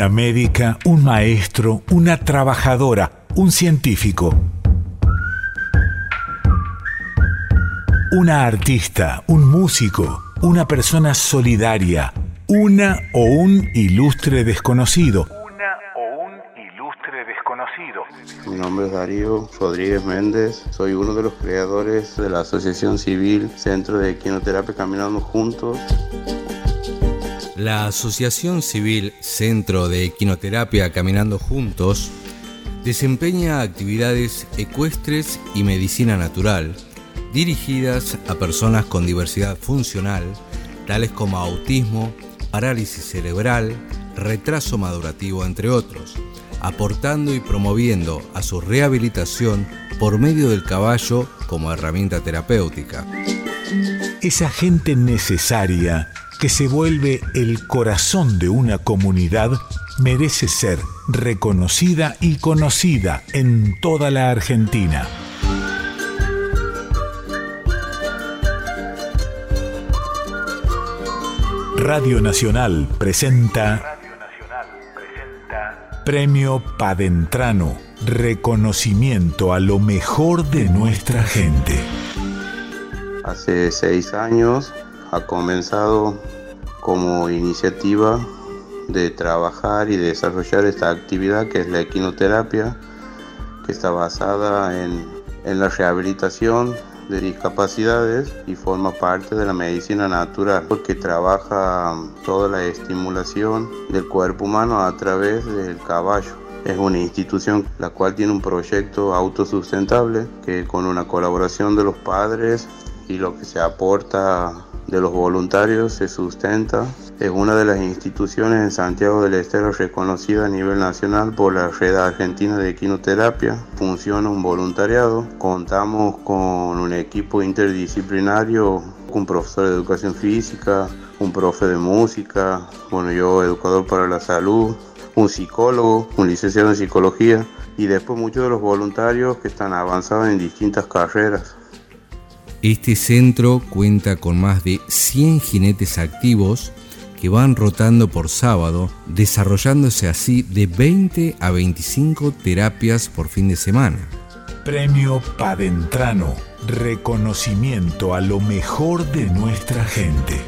una médica, un maestro, una trabajadora, un científico. Una artista, un músico, una persona solidaria, una o un ilustre desconocido. Una o un ilustre desconocido. Mi nombre es Darío Rodríguez Méndez, soy uno de los creadores de la Asociación Civil Centro de Equinoterapia Caminando Juntos. La Asociación Civil Centro de Equinoterapia Caminando Juntos desempeña actividades ecuestres y medicina natural dirigidas a personas con diversidad funcional, tales como autismo, parálisis cerebral, retraso madurativo, entre otros, aportando y promoviendo a su rehabilitación por medio del caballo como herramienta terapéutica. Esa gente necesaria que se vuelve el corazón de una comunidad merece ser reconocida y conocida en toda la Argentina. Radio Nacional presenta Premio Padentrano, reconocimiento a lo mejor de nuestra gente. Hace seis años ha comenzado como iniciativa de trabajar y desarrollar esta actividad que es la equinoterapia, que está basada en, en la rehabilitación de discapacidades y forma parte de la medicina natural porque trabaja toda la estimulación del cuerpo humano a través del caballo. Es una institución la cual tiene un proyecto autosustentable que con una colaboración de los padres y lo que se aporta de los voluntarios se sustenta. Es una de las instituciones en Santiago del Estero reconocida a nivel nacional por la Red Argentina de Equinoterapia. Funciona un voluntariado. Contamos con un equipo interdisciplinario, un profesor de educación física, un profe de música, bueno, yo educador para la salud, un psicólogo, un licenciado en psicología y después muchos de los voluntarios que están avanzados en distintas carreras. Este centro cuenta con más de 100 jinetes activos que van rotando por sábado, desarrollándose así de 20 a 25 terapias por fin de semana. Premio Padentrano, reconocimiento a lo mejor de nuestra gente.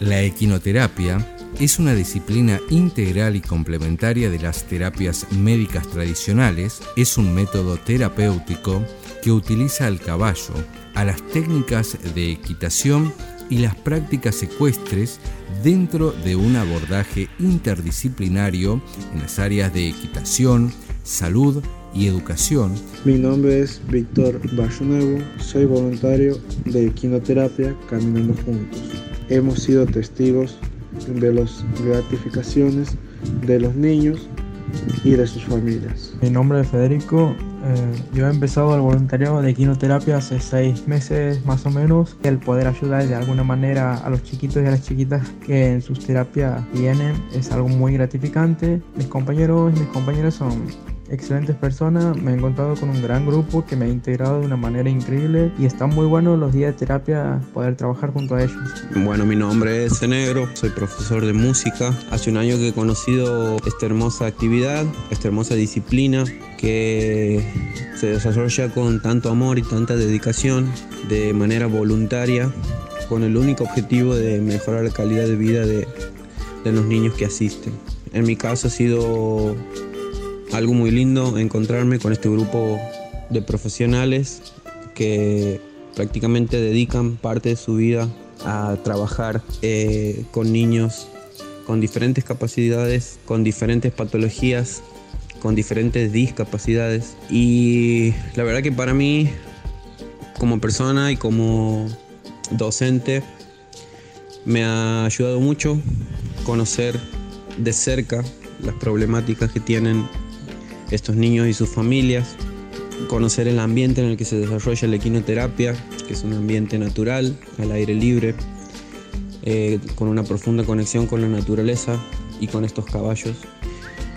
La equinoterapia es una disciplina integral y complementaria de las terapias médicas tradicionales, es un método terapéutico que utiliza al caballo, a las técnicas de equitación y las prácticas ecuestres dentro de un abordaje interdisciplinario en las áreas de equitación, salud y educación. Mi nombre es Víctor Nuevo, soy voluntario de equinoterapia Caminando Juntos. Hemos sido testigos de las gratificaciones de los niños y de sus familias. Mi nombre es Federico, eh, yo he empezado el voluntariado de quinoterapia hace seis meses más o menos. El poder ayudar de alguna manera a los chiquitos y a las chiquitas que en sus terapias vienen es algo muy gratificante. Mis compañeros y mis compañeras son excelentes personas, me he encontrado con un gran grupo que me ha integrado de una manera increíble y están muy buenos los días de terapia poder trabajar junto a ellos. Bueno, mi nombre es Negro, soy profesor de música. Hace un año que he conocido esta hermosa actividad, esta hermosa disciplina que se desarrolla con tanto amor y tanta dedicación de manera voluntaria con el único objetivo de mejorar la calidad de vida de, de los niños que asisten. En mi caso ha sido algo muy lindo encontrarme con este grupo de profesionales que prácticamente dedican parte de su vida a trabajar eh, con niños con diferentes capacidades, con diferentes patologías, con diferentes discapacidades. Y la verdad que para mí, como persona y como docente, me ha ayudado mucho conocer de cerca las problemáticas que tienen estos niños y sus familias, conocer el ambiente en el que se desarrolla la equinoterapia, que es un ambiente natural, al aire libre, eh, con una profunda conexión con la naturaleza y con estos caballos.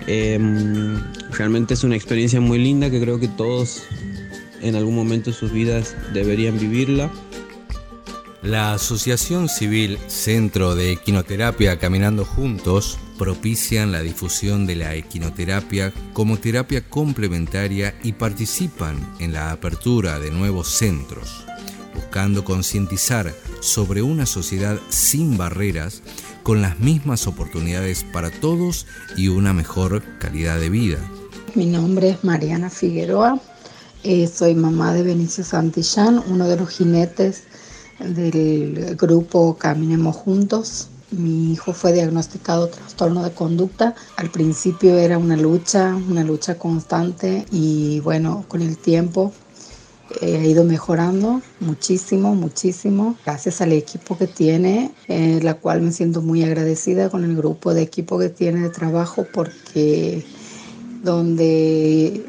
Em, realmente es una experiencia muy linda que creo que todos en algún momento de sus vidas deberían vivirla. La Asociación Civil Centro de Equinoterapia Caminando Juntos propician la difusión de la equinoterapia como terapia complementaria y participan en la apertura de nuevos centros, buscando concientizar sobre una sociedad sin barreras, con las mismas oportunidades para todos y una mejor calidad de vida. Mi nombre es Mariana Figueroa, eh, soy mamá de Benicio Santillán, uno de los jinetes del grupo Caminemos Juntos. Mi hijo fue diagnosticado trastorno de conducta. Al principio era una lucha, una lucha constante y bueno, con el tiempo eh, ha ido mejorando muchísimo, muchísimo, gracias al equipo que tiene, eh, la cual me siento muy agradecida con el grupo de equipo que tiene de trabajo porque donde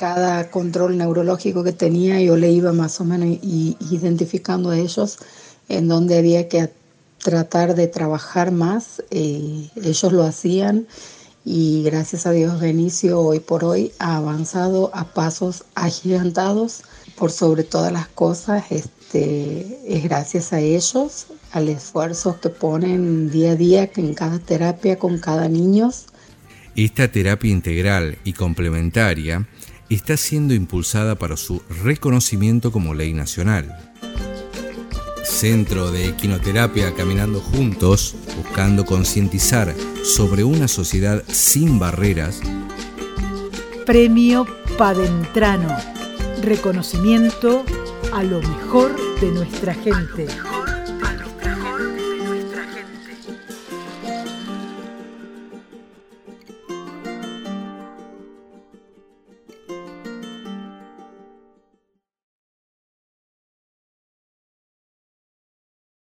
cada control neurológico que tenía, yo le iba más o menos identificando a ellos en donde había que tratar de trabajar más. Eh, ellos lo hacían y gracias a Dios Benicio hoy por hoy ha avanzado a pasos agigantados por sobre todas las cosas. Este, es gracias a ellos, al esfuerzo que ponen día a día en cada terapia con cada niño. Esta terapia integral y complementaria está siendo impulsada para su reconocimiento como ley nacional. Centro de Equinoterapia Caminando Juntos, buscando concientizar sobre una sociedad sin barreras. Premio Padentrano, reconocimiento a lo mejor de nuestra gente.